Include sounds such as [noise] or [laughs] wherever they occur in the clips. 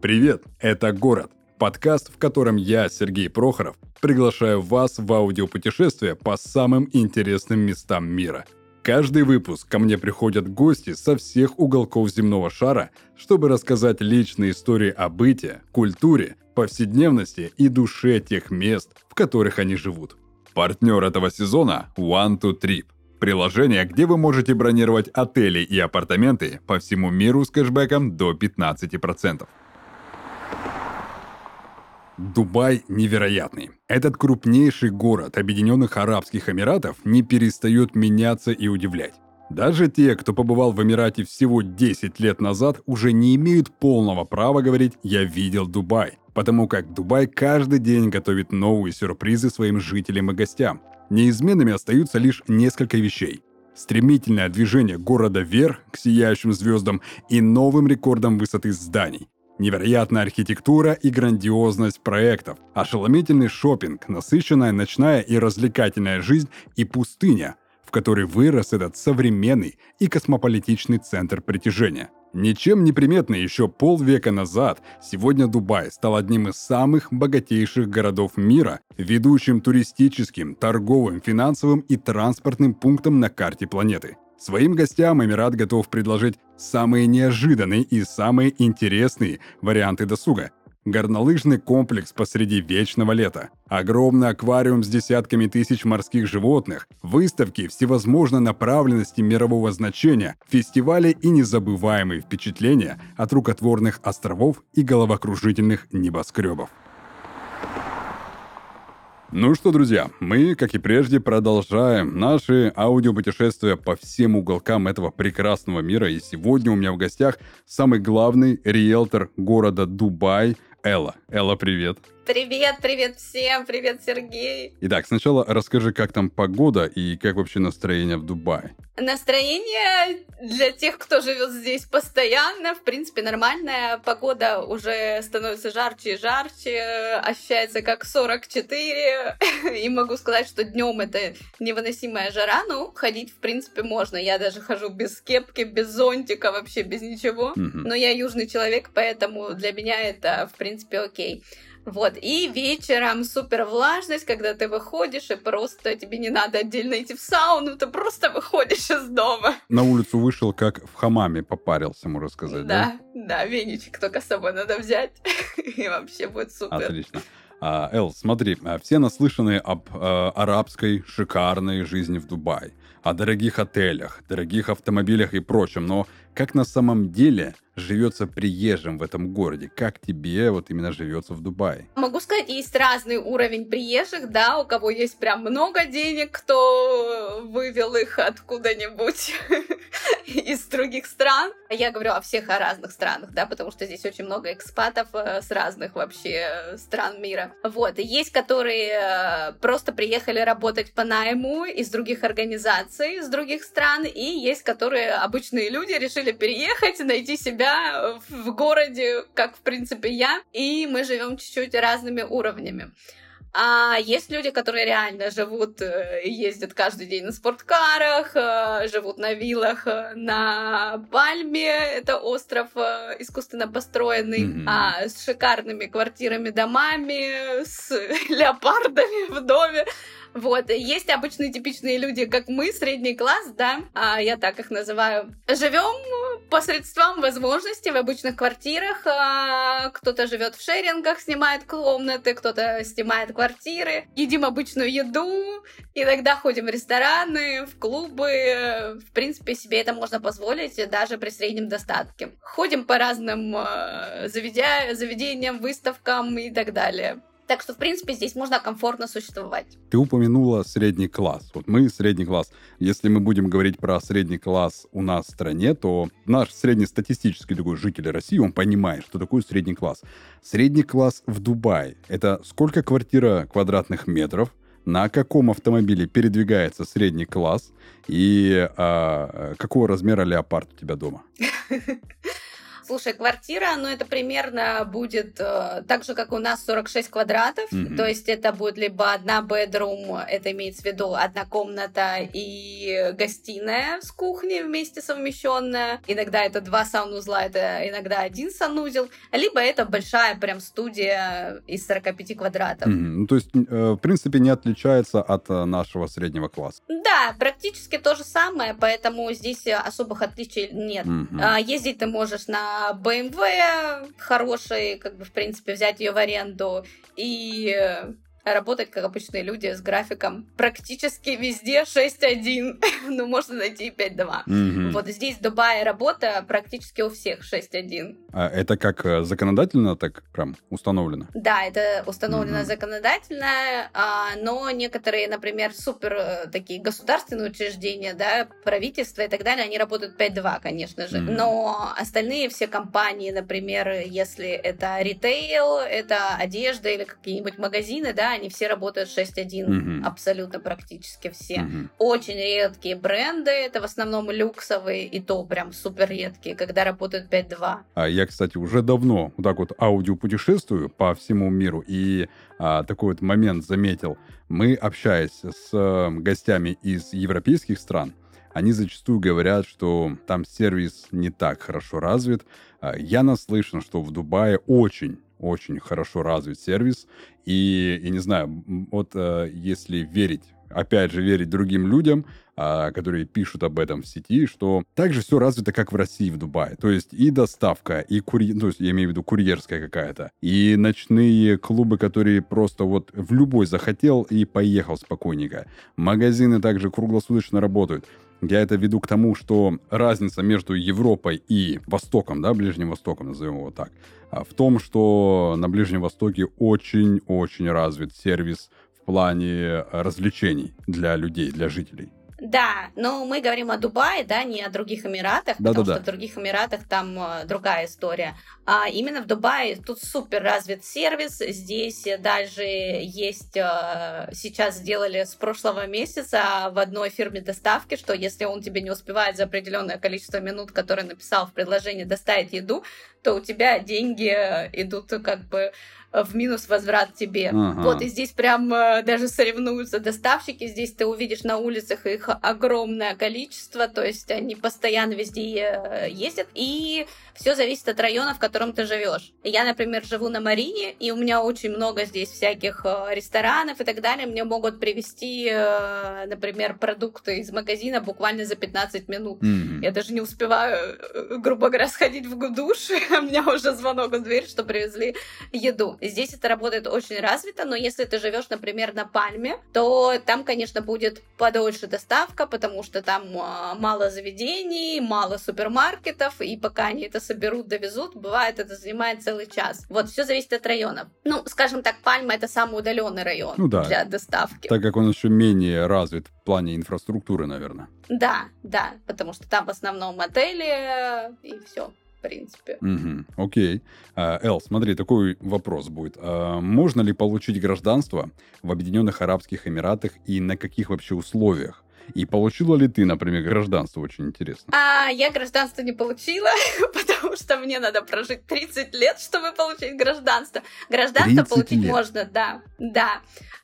Привет, это «Город» – подкаст, в котором я, Сергей Прохоров, приглашаю вас в аудиопутешествие по самым интересным местам мира. Каждый выпуск ко мне приходят гости со всех уголков земного шара, чтобы рассказать личные истории о быте, культуре, повседневности и душе тех мест, в которых они живут. Партнер этого сезона – One to Trip – приложение, где вы можете бронировать отели и апартаменты по всему миру с кэшбэком до 15%. Дубай невероятный. Этот крупнейший город Объединенных Арабских Эмиратов не перестает меняться и удивлять. Даже те, кто побывал в Эмирате всего 10 лет назад, уже не имеют полного права говорить «я видел Дубай», потому как Дубай каждый день готовит новые сюрпризы своим жителям и гостям. Неизменными остаются лишь несколько вещей. Стремительное движение города вверх к сияющим звездам и новым рекордом высоты зданий. Невероятная архитектура и грандиозность проектов, ошеломительный шопинг, насыщенная ночная и развлекательная жизнь и пустыня, в которой вырос этот современный и космополитичный центр притяжения. Ничем не приметный еще полвека назад, сегодня Дубай стал одним из самых богатейших городов мира, ведущим туристическим, торговым, финансовым и транспортным пунктом на карте планеты. Своим гостям Эмират готов предложить самые неожиданные и самые интересные варианты досуга. Горнолыжный комплекс посреди вечного лета, огромный аквариум с десятками тысяч морских животных, выставки всевозможной направленности мирового значения, фестивали и незабываемые впечатления от рукотворных островов и головокружительных небоскребов. Ну что, друзья, мы, как и прежде, продолжаем наши аудиопутешествия по всем уголкам этого прекрасного мира. И сегодня у меня в гостях самый главный риэлтор города Дубай Элла. Элла, привет. Привет, привет всем, привет, Сергей. Итак, сначала расскажи, как там погода и как вообще настроение в Дубае. Настроение для тех, кто живет здесь постоянно, в принципе, нормальная. Погода уже становится жарче и жарче, ощущается как 44. [laughs] И могу сказать, что днем это невыносимая жара, но ходить, в принципе, можно. Я даже хожу без кепки, без зонтика, вообще без ничего. Но я южный человек, поэтому для меня это, в принципе, окей. Вот, и вечером супер влажность, когда ты выходишь, и просто тебе не надо отдельно идти в сауну, ты просто выходишь из дома. На улицу вышел, как в хамаме попарился, можно сказать, да? Да, да, веничек только с собой надо взять, [laughs] и вообще будет супер. Отлично. А, Эл, смотри, а, все наслышаны об э, арабской шикарной жизни в Дубае, о дорогих отелях, дорогих автомобилях и прочем, но как на самом деле живется приезжим в этом городе? Как тебе вот именно живется в Дубае? Могу сказать, есть разный уровень приезжих, да, у кого есть прям много денег, кто вывел их откуда-нибудь [laughs] из других стран. Я говорю о всех о разных странах, да, потому что здесь очень много экспатов э, с разных вообще стран мира. Вот, есть, которые э, просто приехали работать по найму из других организаций, из других стран, и есть, которые обычные люди решили переехать, найти себя себя в городе, как, в принципе, я, и мы живем чуть-чуть разными уровнями. А есть люди, которые реально живут, э, ездят каждый день на спорткарах, э, живут на виллах э, на Пальме, это остров искусственно построенный, mm-hmm. а, с шикарными квартирами, домами, с [laughs] леопардами в доме. Вот, есть обычные типичные люди, как мы, средний класс, да, а я так их называю. Живем посредством возможностей в обычных квартирах. А, кто-то живет в шерингах, снимает комнаты, кто-то снимает квартиры. Едим обычную еду, иногда ходим в рестораны, в клубы. В принципе, себе это можно позволить даже при среднем достатке. Ходим по разным э, заведя... заведениям, выставкам и так далее. Так что, в принципе, здесь можно комфортно существовать. Ты упомянула средний класс. Вот мы средний класс. Если мы будем говорить про средний класс у нас в стране, то наш среднестатистический такой житель России, он понимает, что такое средний класс. Средний класс в Дубае — это сколько квартира квадратных метров, на каком автомобиле передвигается средний класс и а, какого размера леопард у тебя дома? [laughs] Слушай, квартира, ну это примерно будет э, так же, как у нас 46 квадратов. Мгм. То есть это будет либо одна бедрум, это имеется в виду одна комната и гостиная с кухней вместе совмещенная. Иногда это два санузла, это иногда один санузел. Либо это большая прям студия из 45 квадратов. Мгм. Ну, то есть, э, в принципе, не отличается от э, нашего среднего класса. Да, практически то же самое, поэтому здесь э, особых отличий нет. А, Ездить ты можешь на BMW хороший, как бы, в принципе, взять ее в аренду и э, работать, как обычные люди, с графиком практически везде 6.1, [laughs] ну, можно найти и 5.2. Мгм. Вот здесь в Дубае работа практически у всех 6.1. А это как э, законодательно так прям установлено? Да, это установлено Мгм. законодательно, а, но некоторые, например, супер э, такие государственные учреждения, да, правительство и так далее, они работают 5.2, конечно же. Мгм. Но остальные все компании, например, если это ритейл, это одежда или какие-нибудь магазины, да, они все работают 6.1, Мгм. абсолютно практически все. Мгм. Очень редкие бренды, это в основном люксовые, и то прям супер редкие, когда работают 5.2. А я, кстати, уже давно вот так вот аудио путешествую по всему миру и а, такой вот момент заметил. Мы, общаясь с э, гостями из европейских стран, они зачастую говорят, что там сервис не так хорошо развит. А, Я наслышан, что в Дубае очень очень хорошо развит сервис. И, я не знаю, вот э, если верить, опять же, верить другим людям, а, которые пишут об этом в сети, что также все развито, как в России, в Дубае. То есть и доставка, и курьер, то есть я имею в виду курьерская какая-то, и ночные клубы, которые просто вот в любой захотел и поехал спокойненько. Магазины также круглосуточно работают. Я это веду к тому, что разница между Европой и Востоком, да, Ближним Востоком, назовем его так, а, в том, что на Ближнем Востоке очень-очень развит сервис плане развлечений для людей, для жителей. Да, но мы говорим о Дубае, да, не о других Эмиратах, потому Да-да-да. что в других Эмиратах там э, другая история. А именно в Дубае тут супер развит сервис. Здесь э, даже есть, э, сейчас сделали с прошлого месяца в одной фирме доставки, что если он тебе не успевает за определенное количество минут, которое написал в предложении доставить еду, то у тебя деньги э, идут как бы э, в минус возврат тебе. Ага. Вот, и здесь прям э, даже соревнуются доставщики. Здесь ты увидишь на улицах их огромное количество, то есть они постоянно везде э, ездят. И все зависит от района, в котором ты живешь. Я, например, живу на Марине, и у меня очень много здесь всяких э, ресторанов и так далее. Мне могут привезти, э, например, продукты из магазина буквально за 15 минут. Мгм. Я даже не успеваю, э, грубо говоря, сходить в душ, [laughs] [laughs] у меня уже звонок в дверь, что привезли еду. Здесь это работает очень развито, но если ты живешь, например, на Пальме, то там, конечно, будет подольше доставка, потому что там а, мало заведений, мало супермаркетов, и пока они это соберут, довезут, бывает, это занимает целый час. Вот, все зависит от районов. Ну, скажем так, Пальма это самый удаленный район Ну да. для доставки. Так как он еще менее развит в плане инфраструктуры, наверное. Да, да, потому что там в основном отели и все, в принципе. Мгм. Окей. А, Эл, смотри, такой вопрос будет. А, Можно ли получить гражданство в Объединенных Арабских Эмиратах и на каких вообще условиях? И получила ли ты, например, гражданство? Очень интересно. А я гражданство не получила, [laughs] потому что мне надо прожить 30 лет, чтобы получить гражданство. Гражданство 30 получить лет? можно, да, да.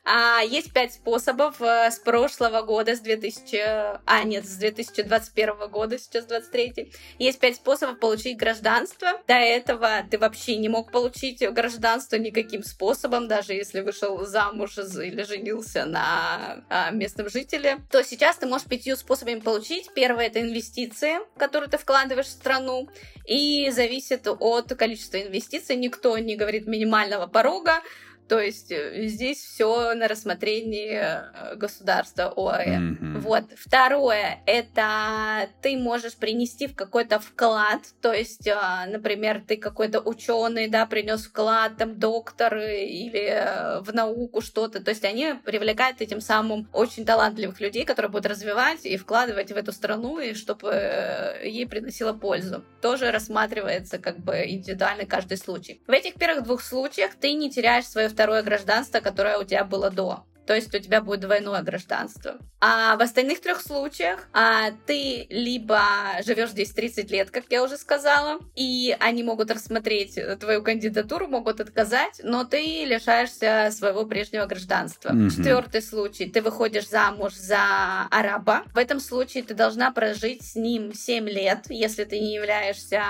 А, есть пять способов э, с прошлого года, с 2000... А, нет, с 2021 года, сейчас 23 Есть пять способов получить гражданство. До этого ты вообще не мог получить гражданство никаким способом, даже если вышел замуж или женился на а, местном жителе. То сейчас ты можешь пятью способами получить. Первое это инвестиции, которые ты вкладываешь в страну. И зависит от количества инвестиций. Никто не говорит минимального порога. То есть э, здесь все на рассмотрении э, государства ОАЭ. Мгм. Вот. Второе, это ты можешь принести в какой-то вклад, то есть, а, например, ты какой-то ученый, да, принес вклад, там, доктор или э, в науку что-то, то есть они привлекают этим самым очень талантливых людей, которые будут развивать и вкладывать в эту страну, и чтобы ей приносило пользу. Тоже рассматривается как бы индивидуально каждый случай. В этих первых двух случаях ты не теряешь свое второе гражданство, которое у тебя было до. То есть у тебя будет двойное гражданство. А в остальных трех случаях а, ты либо живешь здесь 30 лет, как я уже сказала, и они могут рассмотреть твою кандидатуру, могут отказать, но ты лишаешься своего прежнего гражданства. Mm-hmm. Четвертый случай, ты выходишь замуж за араба. В этом случае ты должна прожить с ним 7 лет, если ты не являешься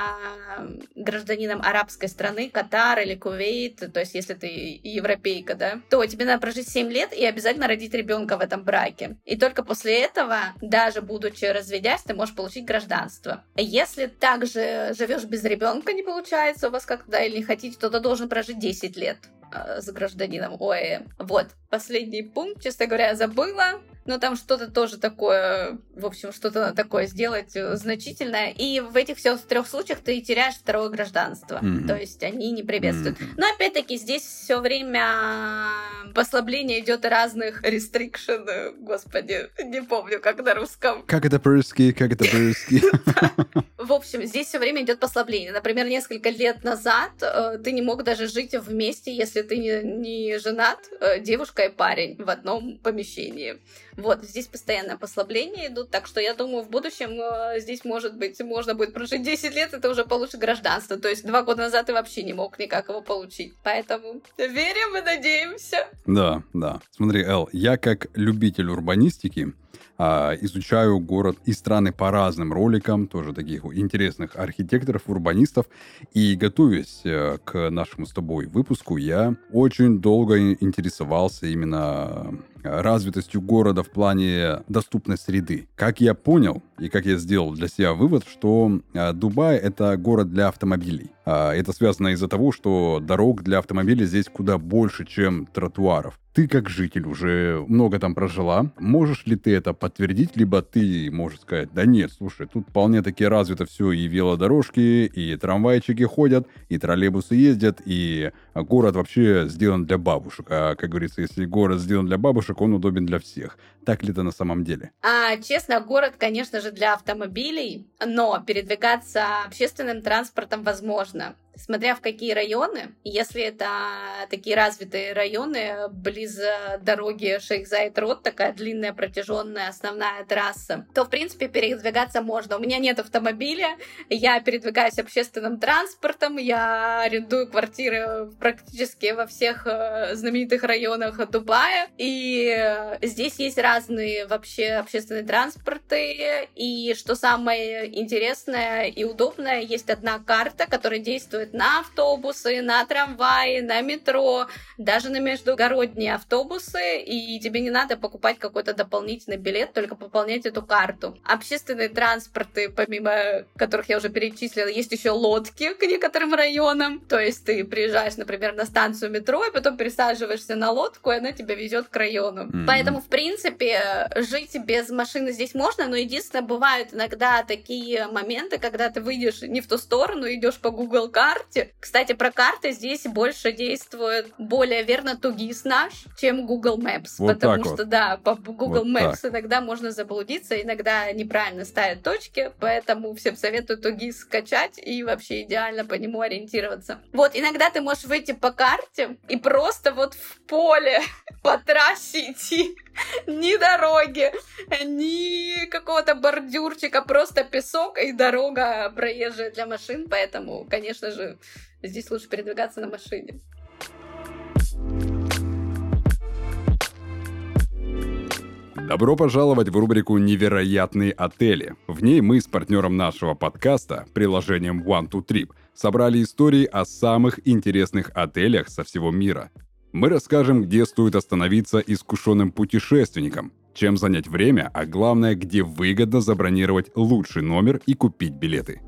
гражданином арабской страны, Катар или Кувейт, то есть если ты европейка, да, то тебе надо прожить 7 лет и обязательно родить ребенка в этом браке. И только после этого, даже будучи разведясь, ты можешь получить гражданство. Если также живешь без ребенка, не получается у вас как-то, или не хотите, то ты должен прожить 10 лет э, с гражданином ОЭ. Вот, последний пункт, честно говоря, забыла но там что-то тоже такое, в общем, что-то такое сделать э, значительное. И в этих всех трех случаях ты теряешь второе гражданство. Mm-hmm. То есть они не приветствуют. Mm-hmm. Но опять-таки здесь все время послабление идет разных restriction. Господи, не помню, как на русском. Как это по-русски, как это по-русски. [laughs] [laughs] В общем, здесь все время идет послабление. Например, несколько лет назад э, ты не мог даже жить вместе, если ты не женат, э, девушка и парень в одном помещении. Вот, здесь постоянное послабление идут, так что я думаю, в будущем э, здесь, может быть, можно будет прожить 10 лет, и ты уже получишь гражданство. То есть два года назад ты вообще не мог никак его получить. Поэтому верим и надеемся. Да, да. Смотри, Эл, я как любитель урбанистики, изучаю город и страны по разным роликам, тоже таких интересных архитекторов, урбанистов. И готовясь э, к нашему с тобой выпуску, я очень долго интересовался именно развитостью города в плане доступной среды. Как я понял и как я сделал для себя вывод, что э, Дубай это город для автомобилей. А, это связано из-за того, что дорог для автомобилей здесь куда больше, чем тротуаров. Ты как житель уже много там прожила. Можешь ли ты это подтвердить, либо ты можешь сказать, да нет, слушай, тут вполне таки развито все, и велодорожки, и трамвайчики ходят, и троллейбусы ездят, и город вообще сделан для бабушек. А, как говорится, если город сделан для бабушек, он удобен для всех. Так ли это на самом деле? А, честно, город, конечно же, для автомобилей, но передвигаться общественным транспортом возможно смотря в какие районы. Если это такие развитые районы, близ дороги шейх зайд рот такая длинная, протяженная основная трасса, то, в принципе, передвигаться можно. У меня нет автомобиля, я передвигаюсь общественным транспортом, я арендую квартиры практически во всех э, знаменитых районах Дубая, и здесь есть разные вообще общественные транспорты, и что самое интересное и удобное, есть одна карта, которая действует действует на автобусы, на трамваи, на метро, даже на междугородние автобусы, и тебе не надо покупать какой-то дополнительный билет, только пополнять эту карту. Общественные транспорты, помимо которых я уже перечислила, есть еще лодки к некоторым районам, то есть ты приезжаешь, например, на станцию метро, и потом пересаживаешься на лодку, и она тебя везет к району. Mm-hmm. Поэтому, в принципе, жить без машины здесь можно, но единственное, бывают иногда такие моменты, когда ты выйдешь не в ту сторону, идешь по Google карте, карте. Кстати, про карты здесь больше действует более верно Тугис наш, чем Google Maps. Вот потому что, вот. да, по Google вот Maps так. иногда можно заблудиться, иногда неправильно ставят точки, поэтому всем советую Тугис скачать и вообще идеально по нему ориентироваться. Вот, иногда ты можешь выйти по карте и просто вот в поле [laughs] по трассе идти ни дороги, ни какого-то бордюрчика, просто песок и дорога проезжая для машин, поэтому, конечно же, здесь лучше передвигаться на машине. Добро пожаловать в рубрику «Невероятные отели». В ней мы с партнером нашего подкаста, приложением One to Trip, собрали истории о самых интересных отелях со всего мира мы расскажем, где стоит остановиться искушенным путешественникам, чем занять время, а главное, где выгодно забронировать лучший номер и купить билеты.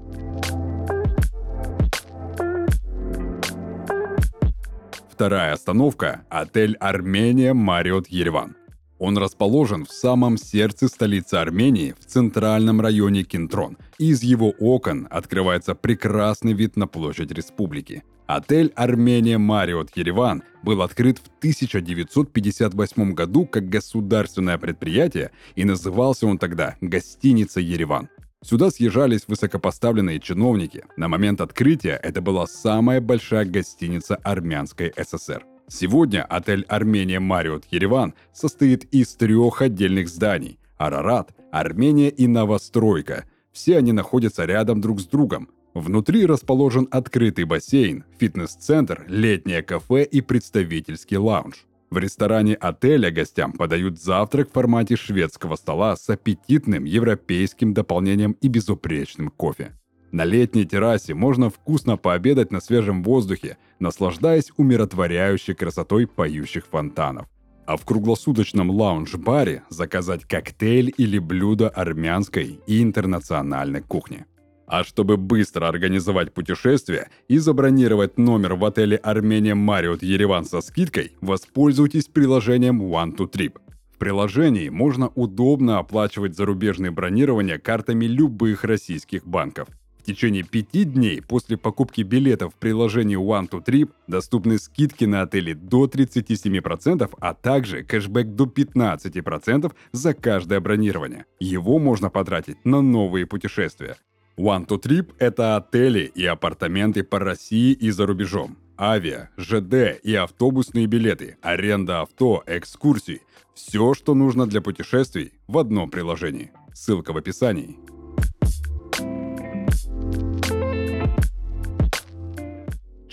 Вторая остановка – отель «Армения Мариот Ереван». Он расположен в самом сердце столицы Армении, в центральном районе Кентрон. Из его окон открывается прекрасный вид на площадь республики. Отель «Армения Мариот Ереван» был открыт в 1958 году как государственное предприятие и назывался он тогда «Гостиница Ереван». Сюда съезжались высокопоставленные чиновники. На момент открытия это была самая большая гостиница армянской ССР. Сегодня отель «Армения Мариот Ереван» состоит из трех отдельных зданий – Арарат, Армения и Новостройка. Все они находятся рядом друг с другом. Внутри расположен открытый бассейн, фитнес-центр, летнее кафе и представительский лаунж. В ресторане отеля гостям подают завтрак в формате шведского стола с аппетитным европейским дополнением и безупречным кофе. На летней террасе можно вкусно пообедать на свежем воздухе, наслаждаясь умиротворяющей красотой поющих фонтанов. А в круглосуточном лаунж-баре заказать коктейль или блюдо армянской и интернациональной кухни. А чтобы быстро организовать путешествие и забронировать номер в отеле Армения Мариот Ереван со скидкой, воспользуйтесь приложением One to Trip. В приложении можно удобно оплачивать зарубежные бронирования картами любых российских банков течение пяти дней после покупки билетов в приложении One to Trip доступны скидки на отели до 37%, а также кэшбэк до 15% за каждое бронирование. Его можно потратить на новые путешествия. One to Trip – это отели и апартаменты по России и за рубежом. Авиа, ЖД и автобусные билеты, аренда авто, экскурсии – все, что нужно для путешествий в одном приложении. Ссылка в описании.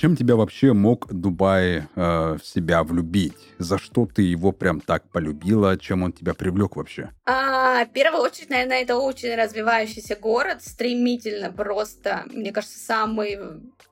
Чем тебя вообще мог Дубай э, в себя влюбить? За что ты его прям так полюбила? Чем он тебя привлек вообще? А, в первую очередь, наверное, это очень развивающийся город, стремительно просто, мне кажется, самый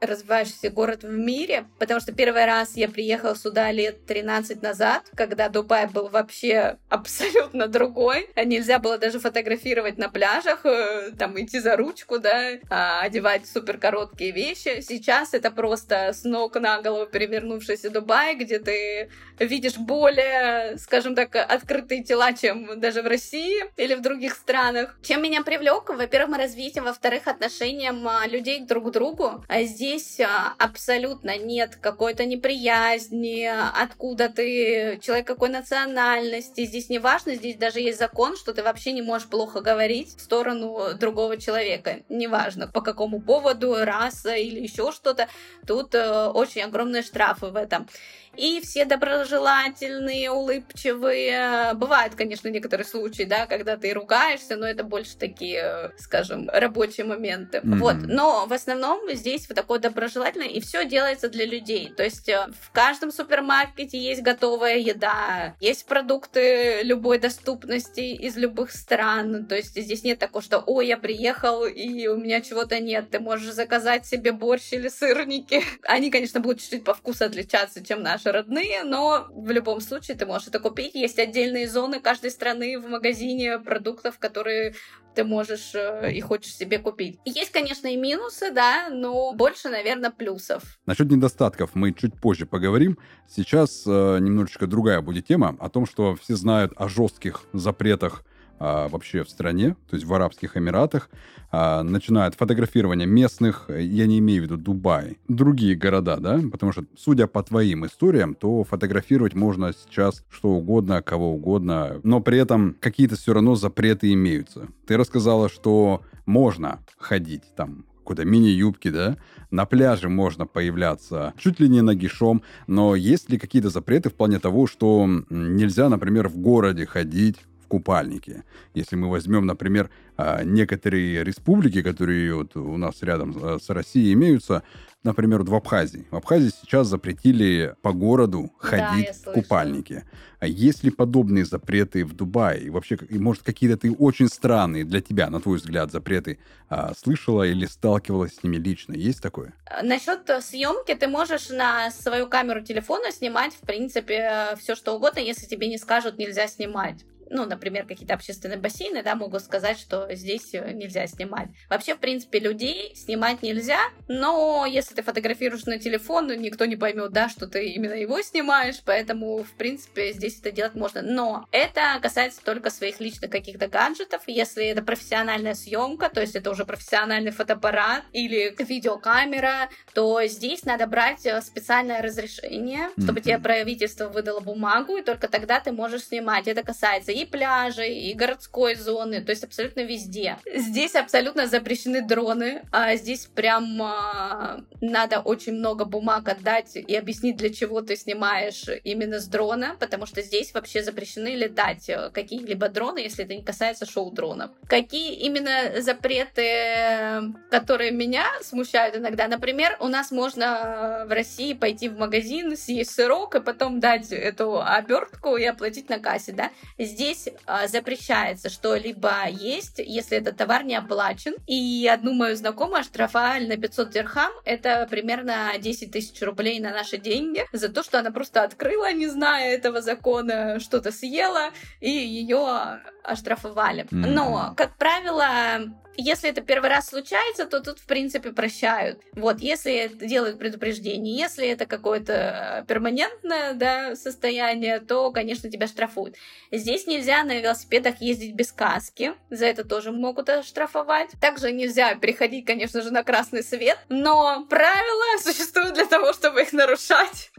развивающийся город в мире, потому что первый раз я приехала сюда лет 13 назад, когда Дубай был вообще [laughs] абсолютно другой. Нельзя было даже фотографировать на пляжах, э, там идти за ручку, да, а, одевать супер короткие вещи. Сейчас это просто с ног на голову перевернувшийся Дубай, где ты видишь более, скажем так, открытые тела, чем даже в России или в других странах. Чем меня привлек? Во-первых, развитие, во-вторых, отношением а, людей друг к другу. А здесь а, абсолютно нет какой-то неприязни, откуда ты, человек какой национальности. Здесь не важно, здесь даже есть закон, что ты вообще не можешь плохо говорить в сторону другого человека. Неважно, по какому поводу, раса или еще что-то. Тут Э, очень огромные штрафы в этом и все доброжелательные, улыбчивые. Бывают, конечно, некоторые случаи, да, когда ты ругаешься, но это больше такие, скажем, рабочие моменты. Mm-hmm. Вот, но в основном здесь вот такое доброжелательное, и все делается для людей. То есть э, в каждом супермаркете есть готовая еда, есть продукты любой доступности из любых стран. То есть здесь нет такого, что, ой, я приехал, и у меня чего-то нет. Ты можешь заказать себе борщ или сырники. [laughs] Они, конечно, будут чуть-чуть по вкусу отличаться, чем наши наши родные, но в любом случае ты можешь это купить. Есть отдельные зоны каждой страны в магазине продуктов, которые ты можешь э, и хочешь себе купить. Есть, конечно, и минусы, да, но больше, наверное, плюсов. Насчет недостатков мы чуть позже поговорим. Сейчас э, немножечко другая будет тема о том, что все знают о жестких запретах а, вообще в стране, то есть в Арабских Эмиратах, а, начинают фотографирование местных, я не имею в виду Дубай, другие города, да, потому что, судя по твоим историям, то фотографировать можно сейчас что угодно, кого угодно, но при этом какие-то все равно запреты имеются. Ты рассказала, что можно ходить там какой-то мини-юбки, да, на пляже можно появляться чуть ли не нагишом, но есть ли какие-то запреты в плане того, что нельзя, например, в городе ходить купальнике. Если мы возьмем, например, а, некоторые республики, которые вот у нас рядом а, с Россией имеются, например, в Абхазии. В Абхазии сейчас запретили по городу ходить да, в купальнике. А есть ли подобные запреты в Дубае? И вообще, и, может, какие-то ты очень странные для тебя, на твой взгляд, запреты а, слышала или сталкивалась с ними лично? Есть такое? Насчет съемки ты можешь на свою камеру телефона снимать, в принципе, все что угодно, если тебе не скажут, нельзя снимать ну, например, какие-то общественные бассейны, да, могут сказать, что здесь э, нельзя снимать. Вообще, в принципе, людей снимать нельзя, но если ты фотографируешь на телефон, ну, никто не поймет, да, что ты именно его снимаешь, поэтому, в принципе, здесь это делать можно. Но это касается только своих личных каких-то гаджетов. Если это профессиональная съемка, то есть это уже профессиональный фотоаппарат или видеокамера, то здесь надо брать э, специальное разрешение, чтобы тебе правительство выдало бумагу, и только тогда ты можешь снимать. Это касается и пляжей, и городской зоны, то есть абсолютно везде. Здесь абсолютно запрещены дроны, а здесь прям а, надо очень много бумаг отдать и объяснить, для чего ты снимаешь именно с дрона, потому что здесь вообще запрещены летать э, какие-либо дроны, если это не касается шоу-дронов. Какие именно запреты, которые меня смущают иногда? Например, у нас можно в России пойти в магазин, съесть сырок и потом дать эту обертку и оплатить на кассе, да? Здесь а, запрещается что-либо есть, если этот товар не оплачен. И одну мою знакомую оштрафовали на 500 дирхам, это примерно 10 тысяч рублей на наши деньги, за то, что она просто открыла, не зная этого закона, что-то съела, и ее оштрафовали. Mm-hmm. Но, как правило, если это первый раз случается, то тут, в принципе, прощают. Вот, если делают предупреждение, если это какое-то перманентное да, состояние, то, конечно, тебя штрафуют. Здесь нельзя на велосипедах ездить без каски, за это тоже могут оштрафовать. Также нельзя переходить, конечно же, на красный свет, но правила [laughs] существуют для того, чтобы их нарушать.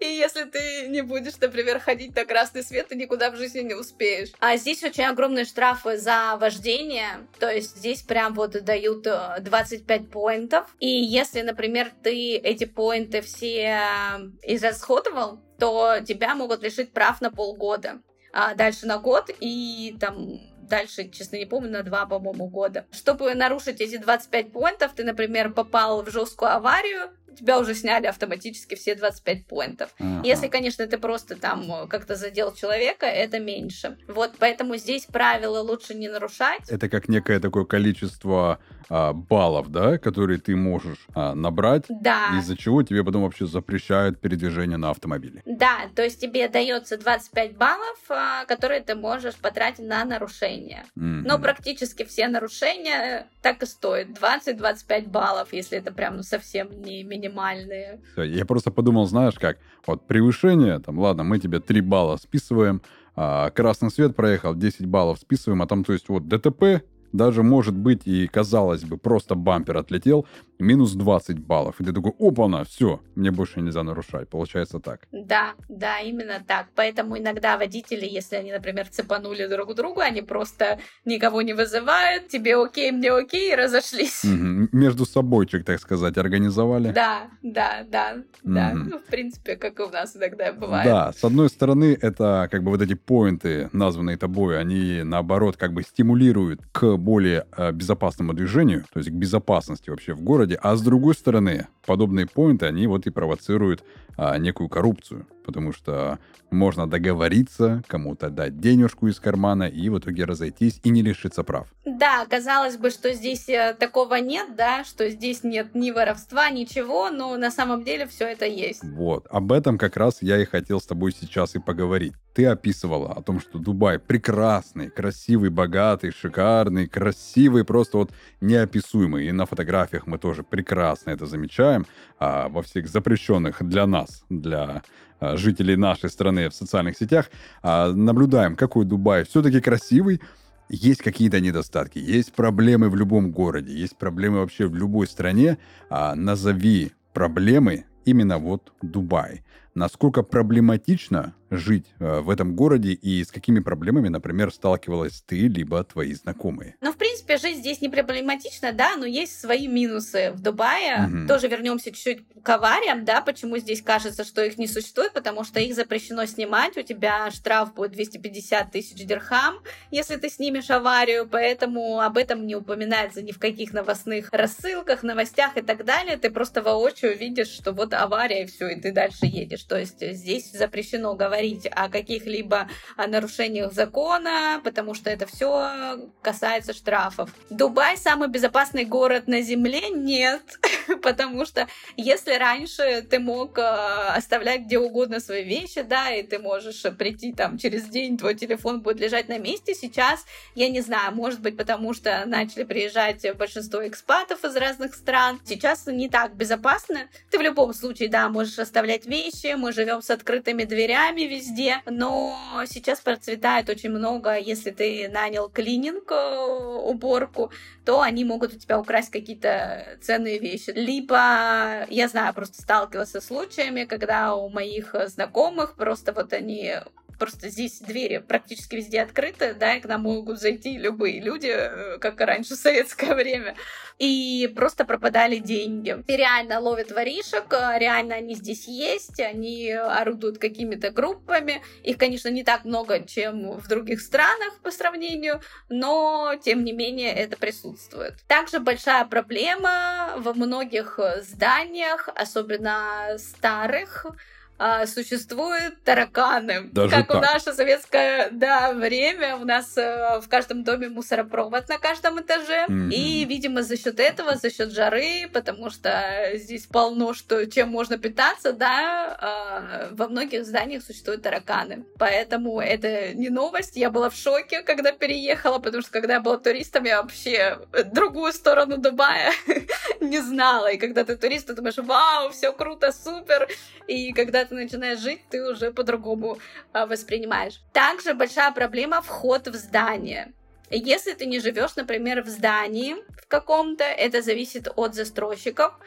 И если ты не будешь, например, ходить на красный свет, ты никуда в жизни не успеешь. А здесь очень огромные штрафы за вождение, то есть здесь прям вот дают 25 э, поинтов. И если, например, ты эти поинты все израсходовал, то тебя могут лишить прав на полгода. А дальше на год и там дальше, честно не помню, на два, по-моему, года. Чтобы нарушить эти 25 поинтов, ты, например, попал в жесткую аварию, тебя уже сняли автоматически все 25 поинтов. Uh-huh. Если, конечно, ты просто там э, как-то задел человека, это меньше. Вот поэтому здесь правила лучше не нарушать. Это как некое такое количество а, баллов, да, которые ты можешь а, набрать, да. из-за чего тебе потом вообще запрещают передвижение на автомобиле. Да, то есть тебе дается 25 баллов, а, которые ты можешь потратить на нарушение. Mm-hmm. Но практически все нарушения так и стоят 20-25 баллов, если это прям ну, совсем не минимальные. Я просто подумал, знаешь как, вот превышение, там, ладно, мы тебе 3 балла списываем, а, красный свет проехал, 10 баллов списываем, а там, то есть, вот ДТП, даже, может быть, и казалось бы, просто бампер отлетел, минус 20 баллов. И ты такой, опа-на, все, мне больше нельзя нарушать. Получается так. Да, да, именно так. Поэтому иногда водители, если они, например, цепанули друг другу, они просто никого не вызывают, тебе окей, мне окей, и разошлись. Угу. Между собойчик, так сказать, организовали. Да, да, да, угу. да. Ну, в принципе, как и у нас иногда бывает. Да, с одной стороны, это как бы вот эти поинты, названные тобой, они наоборот как бы стимулируют к более э, безопасному движению, то есть к безопасности вообще в городе, а с другой стороны, подобные поинты, они вот и провоцируют а, некую коррупцию, потому что можно договориться, кому-то дать денежку из кармана и в итоге разойтись и не лишиться прав. Да, казалось бы, что здесь э, такого нет, да, что здесь нет ни воровства, ничего, но на самом деле все это есть. Вот, об этом как раз я и хотел с тобой сейчас и поговорить. Ты описывала о том, что Дубай прекрасный, красивый, богатый, шикарный, красивый, просто вот неописуемый. И на фотографиях мы тоже прекрасно это замечаем а, во всех запрещенных для нас, для жителей нашей страны в социальных сетях, а, наблюдаем, какой Дубай все-таки красивый, есть какие-то недостатки, есть проблемы в любом городе, есть проблемы вообще в любой стране. А, назови проблемы именно вот Дубай. Насколько проблематично жить э, в этом городе и с какими проблемами, например, сталкивалась ты либо твои знакомые? Ну, в принципе, жить здесь не проблематично, да, но есть свои минусы в Дубае. Угу. Тоже вернемся чуть-чуть к авариям, да, почему здесь кажется, что их не существует, потому что их запрещено снимать, у тебя штраф будет 250 тысяч дирхам, если ты снимешь аварию, поэтому об этом не упоминается ни в каких новостных рассылках, новостях и так далее. Ты просто воочию видишь, что вот авария и все, и ты дальше едешь. То есть здесь запрещено говорить о каких-либо нарушениях закона, потому что это все касается штрафов. Дубай самый безопасный город на Земле? Нет, [laughs] потому что если раньше ты мог э, оставлять где угодно свои вещи, да, и ты можешь прийти там через день, твой телефон будет лежать на месте, сейчас, я не знаю, может быть, потому что начали приезжать большинство экспатов из разных стран, сейчас не так безопасно. Ты в любом случае, да, можешь оставлять вещи, мы живем с открытыми дверями, везде, но сейчас процветает очень много, если ты нанял клининг, э, уборку, то они могут у тебя украсть какие-то ценные вещи. Либо, я знаю, просто сталкивалась со случаями, когда у моих знакомых просто вот они Просто здесь двери практически везде открыты, да, и к нам могут зайти любые люди, э, как и раньше в советское время. И просто пропадали деньги. И реально ловят воришек, э, реально они здесь есть, они орудуют какими-то группами. Их, конечно, не так много, чем в других странах по сравнению, но, тем не менее, это присутствует. Также большая проблема во многих зданиях, особенно старых, а, существуют тараканы. Даже как так? в наше советское да, время, у нас э, в каждом доме мусоропровод на каждом этаже. Мгм. И, видимо, за счет этого, за счет жары, потому что здесь полно, что чем можно питаться, да, а, во многих зданиях существуют тараканы. Поэтому это не новость. Я была в шоке, когда переехала, потому что когда я была туристом, я вообще другую сторону Дубая [laughs] не знала. И когда ты турист, ты думаешь, вау, все круто, супер. И когда ты начинаешь жить, ты уже по-другому а, воспринимаешь. Также большая проблема вход в здание. Если ты не живешь, например, в здании в каком-то, это зависит от застройщиков,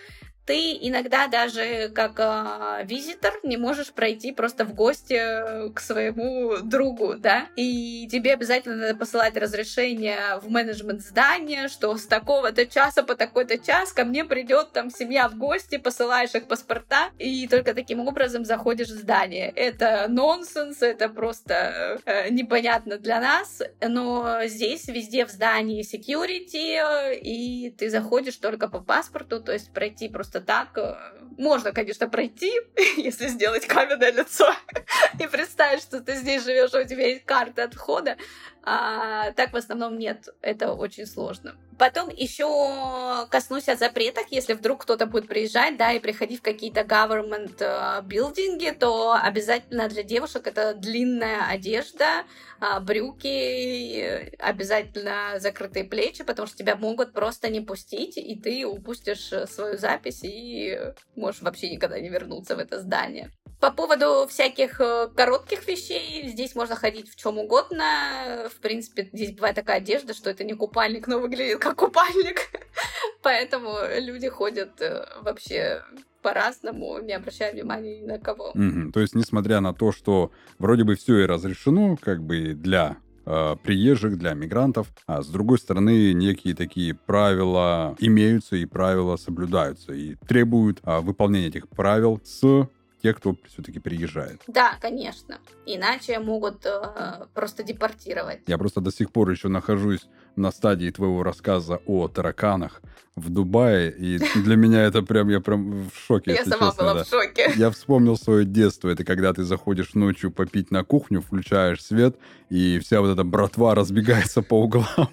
ты иногда даже как а, визитор не можешь пройти просто в гости э, к своему другу, да, и тебе обязательно надо посылать разрешение в менеджмент здания, что с такого-то часа по такой-то час ко мне придет там семья в гости, посылаешь их паспорта, и только таким образом заходишь в здание. Это нонсенс, это просто э, непонятно для нас, но здесь везде в здании security, э, и ты заходишь только по паспорту, то есть пройти просто так. э, Можно, конечно, пройти, [laughs] если сделать каменное лицо [laughs] и представить, что ты здесь живешь, а у тебя есть карта от входа. А так в основном нет, это очень сложно. Потом еще коснусь о запретах, если вдруг кто-то будет приезжать, да, и приходить в какие-то government э, билдинги, то обязательно для девушек это длинная одежда, а, брюки, э, обязательно закрытые плечи, потому что тебя могут просто не пустить, и ты упустишь э, свою запись и можешь вообще никогда не вернуться в это здание. По поводу всяких э, коротких вещей, здесь можно ходить в чем угодно. В принципе, здесь бывает такая одежда, что это не купальник, но выглядит как купальник. [laughs] Поэтому люди ходят э, вообще по-разному, не обращая внимания ни на кого. То есть, несмотря на то, что вроде бы все и разрешено, как бы для э, приезжих, для мигрантов, а с другой стороны, некие такие правила имеются и правила соблюдаются и требуют а, выполнения этих правил с тех, кто все-таки приезжает. Да, конечно. Иначе могут э, просто депортировать. Я просто до сих пор еще нахожусь на стадии твоего рассказа о тараканах в Дубае, и для меня это прям, я прям в шоке, Я сама честно, была да. в шоке. Я вспомнил свое детство. Это когда ты заходишь ночью попить на кухню, включаешь свет, и вся вот эта братва разбегается по углам. [laughs]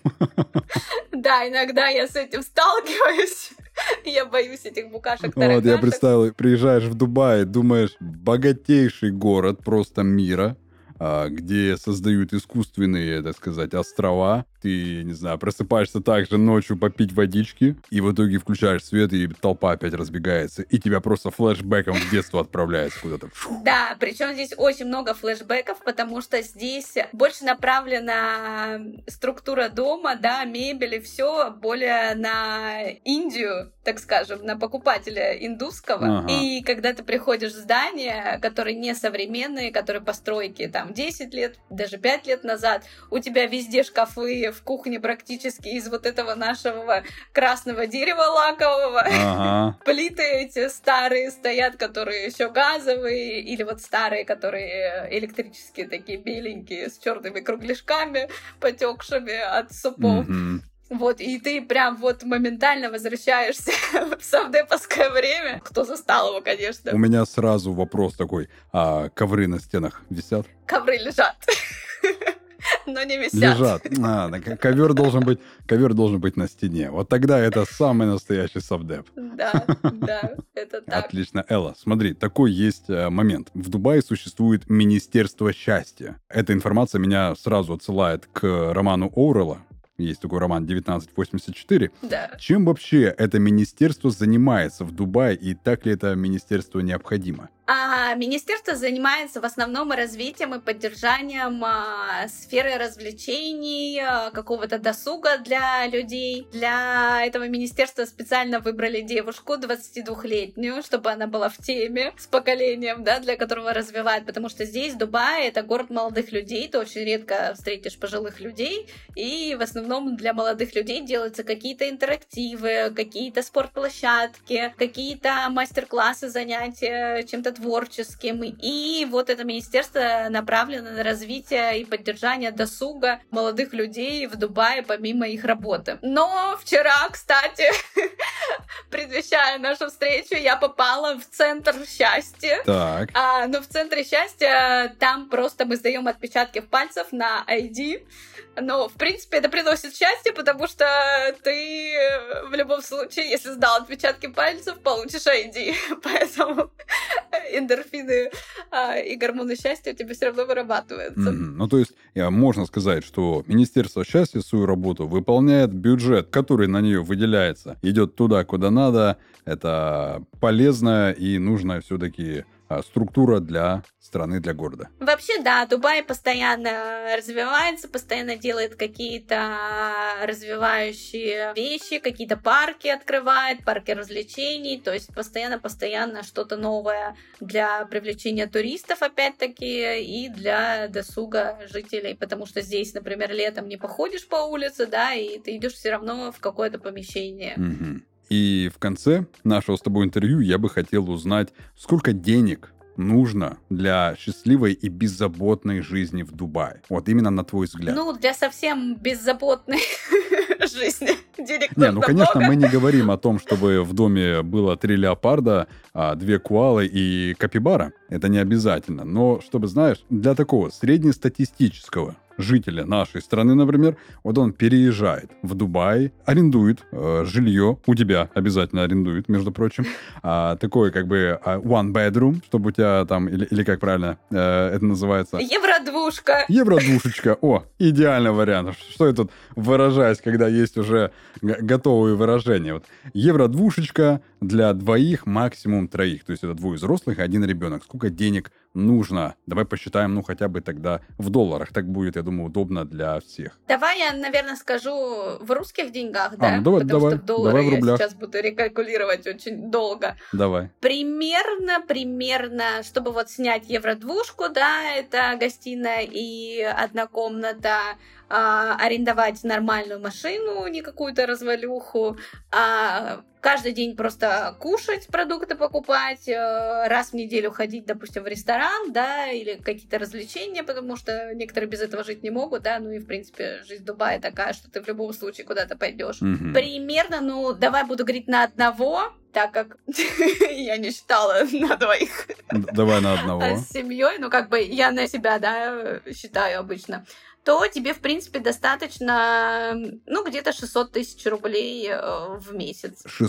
Да, иногда я с этим сталкиваюсь. [laughs] Я боюсь этих букашек Вот, я представил, приезжаешь в Дубай, думаешь, богатейший город просто мира, а, где создают искусственные, так сказать, острова. Ты, не знаю, просыпаешься также ночью попить водички, и в итоге включаешь свет, и толпа опять разбегается, и тебя просто флешбеком в детство отправляется куда-то. Да, причем здесь очень много флешбеков, потому что здесь больше направлена структура дома, да, мебели, все более на Индию, так скажем, на покупателя индусского. Ага. И когда ты приходишь в здание, которые не современные, которые постройки там 10 лет, даже 5 лет назад, у тебя везде шкафы в кухне практически из вот этого нашего красного дерева лакового. Ага. [laughs] Плиты эти старые стоят, которые еще газовые, или вот старые, которые электрические, такие беленькие, с черными кругляшками, потекшими от супов. Мгм. Вот, и ты прям вот моментально возвращаешься [laughs] в совдеповское время. Кто застал его, конечно. У меня сразу вопрос такой. А ковры на стенах висят? Ковры лежат. [laughs] [laughs] Но не висят. Лежат. А, ковер должен быть, ковер должен быть на стене. Вот тогда это самый настоящий совдеп. Да, да, это [laughs] так. Отлично. Элла, смотри, такой есть э, момент. В Дубае существует Министерство счастья. Эта информация меня сразу отсылает к роману Оурелла. Есть такой роман 1984. Да. Чем вообще это министерство занимается в Дубае и так ли это министерство необходимо? А министерство занимается в основном развитием и поддержанием а, сферы развлечений, а, какого-то досуга для людей. Для этого министерства специально выбрали девушку 22-летнюю, чтобы она была в теме с поколением, да, для которого развивает, потому что здесь, Дубай, это город молодых людей, ты очень редко встретишь пожилых людей, и в основном для молодых людей делаются какие-то интерактивы, какие-то спортплощадки, какие-то мастер-классы, занятия чем-то творческим. И вот это министерство направлено на развитие и поддержание досуга молодых людей в Дубае помимо их работы. Но вчера, кстати, [laughs] предвещая нашу встречу, я попала в центр счастья. Так. А, но в центре счастья там просто мы сдаем отпечатки пальцев на ID. Но, в принципе, это приносит счастье, потому что ты в любом случае, если сдал отпечатки пальцев, получишь ID. [laughs] Поэтому [laughs] эндорфины а, и гормоны счастья у тебя все равно вырабатываются. Мгм. Ну, то есть, можно сказать, что Министерство счастья свою работу выполняет, бюджет, который на нее выделяется, идет туда, куда надо. Это полезная и нужная все-таки структура для страны, для города. Вообще, да, Дубай постоянно развивается, постоянно делает какие-то развивающие вещи, какие-то парки открывает, парки развлечений, то есть постоянно-постоянно что-то новое для привлечения туристов, опять-таки, и для досуга жителей, потому что здесь, например, летом не походишь по улице, да, и ты идешь все равно в какое-то помещение. Мгм. И в конце нашего с тобой интервью я бы хотел узнать, сколько денег нужно для счастливой и беззаботной жизни в Дубае. Вот именно на твой взгляд. Ну, для совсем беззаботной [laughs] жизни денег Не, ну, конечно, много. мы не [laughs] говорим о том, чтобы в доме было три леопарда, а, две куалы и капибара. Это не обязательно. Но, чтобы, знаешь, для такого среднестатистического жителя нашей страны, например, вот он переезжает в Дубай, арендует э, жилье, у тебя обязательно арендует, между прочим, а, такой как бы а, one bedroom, чтобы у тебя там, или, или как правильно э, это называется, Евродвушка. Евродушечка. О, идеальный вариант. Что я тут выражаюсь, когда есть уже готовые выражения? Вот евродвушечка для двоих, максимум троих. То есть это двое взрослых и один ребенок. Сколько денег нужно? Давай посчитаем, ну, хотя бы тогда в долларах. Так будет, я думаю, удобно для всех. Давай я, наверное, скажу в русских деньгах, да? ну давай, Потому давай, что в доллары давай в я рублях. сейчас буду рекалькулировать очень долго. Давай. Примерно, примерно, чтобы вот снять евродвушку, да, это гостиная и одна комната, а, арендовать нормальную машину, не какую-то развалюху, а, каждый день просто кушать, продукты покупать, э, раз в неделю ходить, допустим, в ресторан, да, или какие-то развлечения, потому что некоторые без этого жить не могут, да, ну и, в принципе, жизнь Дубая такая, что ты в любом случае куда-то пойдешь. Мгм. Примерно, ну, давай буду говорить на одного, так как [laughs] я не считала [laughs] на двоих Давай на одного. а с семьей, ну, как бы я на себя, да, считаю обычно, то тебе, в принципе, достаточно, ну, где-то 600 тысяч рублей э, в месяц. 600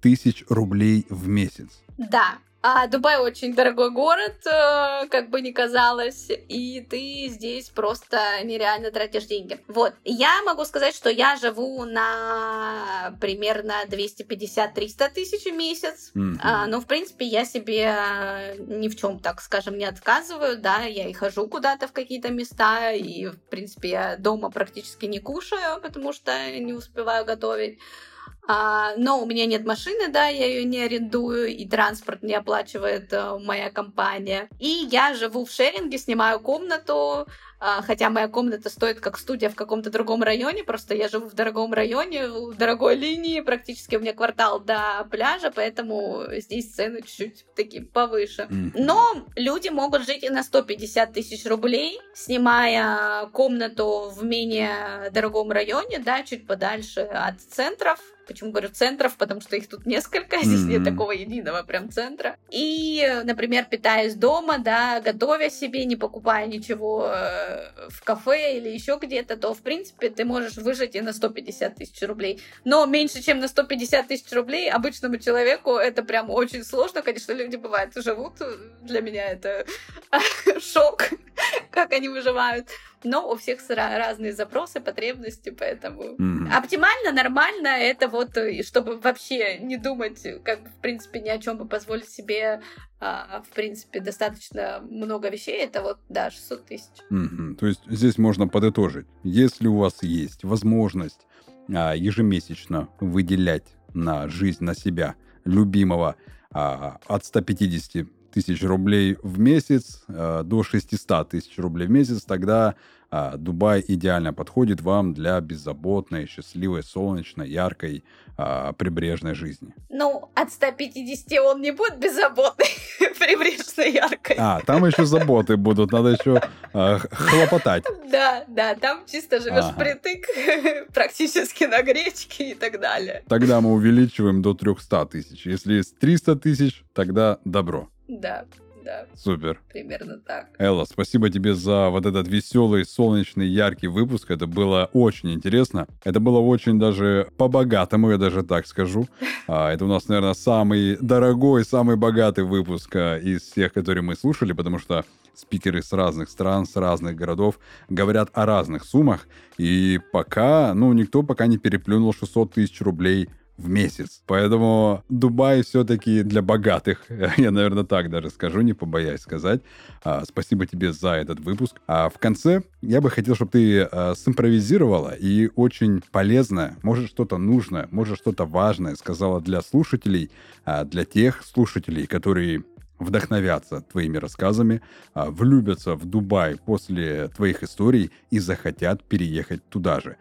тысяч рублей в месяц. Да. А Дубай очень дорогой город, э, как бы ни казалось, и ты здесь просто нереально тратишь деньги. Вот. Я могу сказать, что я живу на примерно 250-300 тысяч в месяц. Мгм. А, ну, в принципе, я себе э, ни в чем, так скажем, не отказываю, да, я и хожу куда-то в какие-то места, и, в принципе, я дома практически не кушаю, потому что не успеваю готовить. А, но у меня нет машины, да, я ее не арендую, и транспорт не оплачивает э, моя компания. И я живу в шеринге, снимаю комнату, а, хотя моя комната стоит как студия в каком-то другом районе, просто я живу в дорогом районе, в дорогой линии, практически у меня квартал до пляжа, поэтому здесь цены чуть-чуть такие повыше. Но люди могут жить и на 150 тысяч рублей, снимая комнату в менее дорогом районе, да, чуть подальше от центров. Почему говорю центров? Потому что их тут несколько, [laughs] здесь нет Мгм. такого единого прям центра. И, например, питаясь дома, да, готовя себе, не покупая ничего э, в кафе или еще где-то, то, в принципе, ты можешь выжить и на 150 тысяч рублей. Но меньше, чем на 150 тысяч рублей обычному человеку это прям очень сложно. Конечно, люди бывают живут. Для меня это [laughs] шок, как они выживают. Но у всех разные запросы, потребности, поэтому Мгм. оптимально, нормально это вот, э, чтобы вообще не думать, как в принципе, ни о чем бы позволить себе, а, в принципе, достаточно много вещей, это вот, да, 600 тысяч. Мгм. То есть здесь можно подытожить. Если у вас есть возможность а, ежемесячно выделять на жизнь, на себя любимого а, от 150 тысяч рублей в месяц а, до 600 тысяч рублей в месяц, тогда а, Дубай идеально подходит вам для беззаботной, счастливой, солнечной, яркой, а, прибрежной жизни. Ну, от 150 он не будет беззаботный, [laughs] прибрежной, яркой. А, там еще заботы будут, надо еще а, хлопотать. Да, да, там чисто живешь Ага. впритык, [laughs] практически на гречке и так далее. Тогда мы увеличиваем до 300 тысяч. Если есть 300 тысяч, тогда добро. Да, да, Супер. примерно так. Элла, спасибо тебе за вот этот веселый, солнечный, яркий выпуск. Это было очень интересно. Это было очень даже по-богатому, я даже так скажу. [laughs] А, Это у нас, наверное, самый дорогой, самый богатый выпуск а, из всех, которые мы слушали, потому что спикеры с разных стран, с разных городов говорят о разных суммах. И пока, ну, никто пока не переплюнул 600 тысяч рублей в месяц. Поэтому Дубай все-таки для богатых. [laughs] Я, наверное, так даже скажу, не побоясь сказать. А, спасибо тебе за этот выпуск. А в конце я бы хотел, чтобы ты а, симпровизировала и очень полезное, может что-то нужное, может что-то важное сказала для слушателей, а, для тех слушателей, которые вдохновятся твоими рассказами, влюбятся в Дубай после твоих историй и захотят переехать туда же.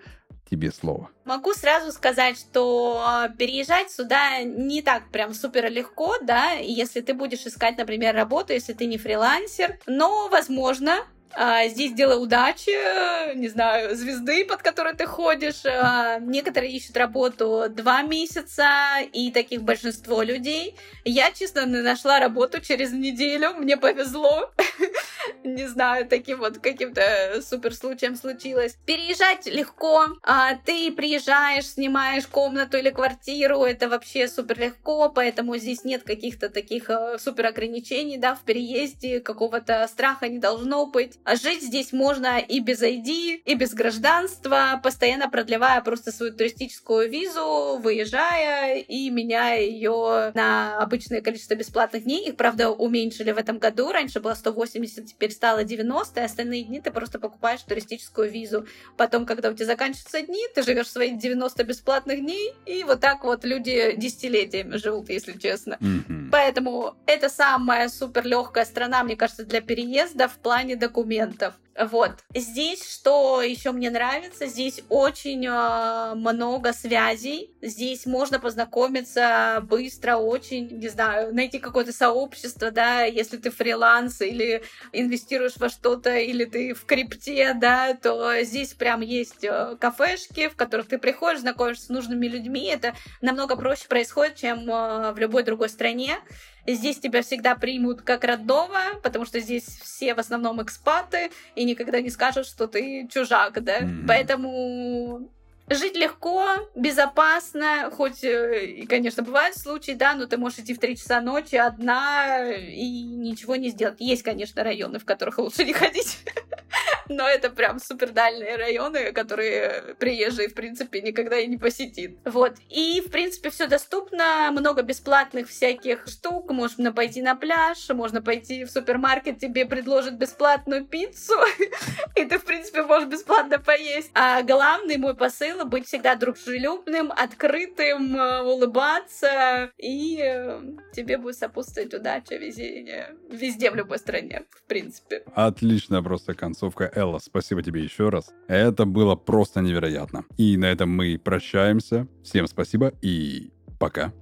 Тебе слово. Могу сразу сказать, что а, переезжать сюда не так прям супер легко, да, если ты будешь искать, например, работу, если ты не фрилансер, но, возможно, а, Здесь дело удачи, э, не знаю, звезды, под которой ты ходишь. А, Некоторые ищут работу два месяца, и таких большинство людей. Я, честно, нашла работу через неделю, мне повезло. [laughs] Не знаю, таким вот каким-то супер случаем случилось. Переезжать легко. А, Ты приезжаешь, снимаешь комнату или квартиру, это вообще супер легко, поэтому здесь нет каких-то таких э, супер ограничений, да, в переезде, какого-то страха не должно быть. А жить здесь можно и без ID, и без гражданства, постоянно продлевая просто свою туристическую визу, выезжая и меняя ее на обычное количество бесплатных дней. Их, правда, уменьшили в этом году. Раньше было 180, теперь стало 90, и остальные дни ты просто покупаешь туристическую визу. Потом, когда у тебя заканчиваются дни, ты живешь свои 90 бесплатных дней, и вот так вот люди десятилетиями живут, если честно. Мгм. Поэтому это самая супер легкая страна, мне кажется, для переезда в плане документов. Вот. Здесь, что еще мне нравится, здесь очень э, много связей. Здесь можно познакомиться быстро, очень, не знаю, найти какое-то сообщество, да, если ты фриланс или инвестируешь во что-то, или ты в крипте, да, то здесь прям есть э, кафешки, в которых ты приходишь, знакомишься с нужными людьми. Это намного проще происходит, чем э, в любой другой стране. Здесь тебя всегда примут как родного, потому что здесь все в основном экспаты и никогда не скажут, что ты чужак, да. Мгм. Поэтому Жить легко, безопасно, хоть, э, и, конечно, бывают случаи, да, но ты можешь идти в 3 часа ночи одна и ничего не сделать. Есть, конечно, районы, в которых лучше не ходить, [laughs] но это прям супер дальние районы, которые приезжие, в принципе, никогда и не посетит. Вот. И, в принципе, все доступно, много бесплатных всяких штук, можно пойти на пляж, можно пойти в супермаркет, тебе предложат бесплатную пиццу, [laughs] и ты, в принципе, можешь бесплатно поесть. А главный мой посыл — быть всегда дружелюбным, открытым, э, улыбаться, и э, тебе будет сопутствовать удача, везение везде, в любой стране, в принципе. Отличная просто концовка, Элла, спасибо тебе еще раз. Это было просто невероятно. И на этом мы прощаемся. Всем спасибо и пока.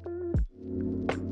thank you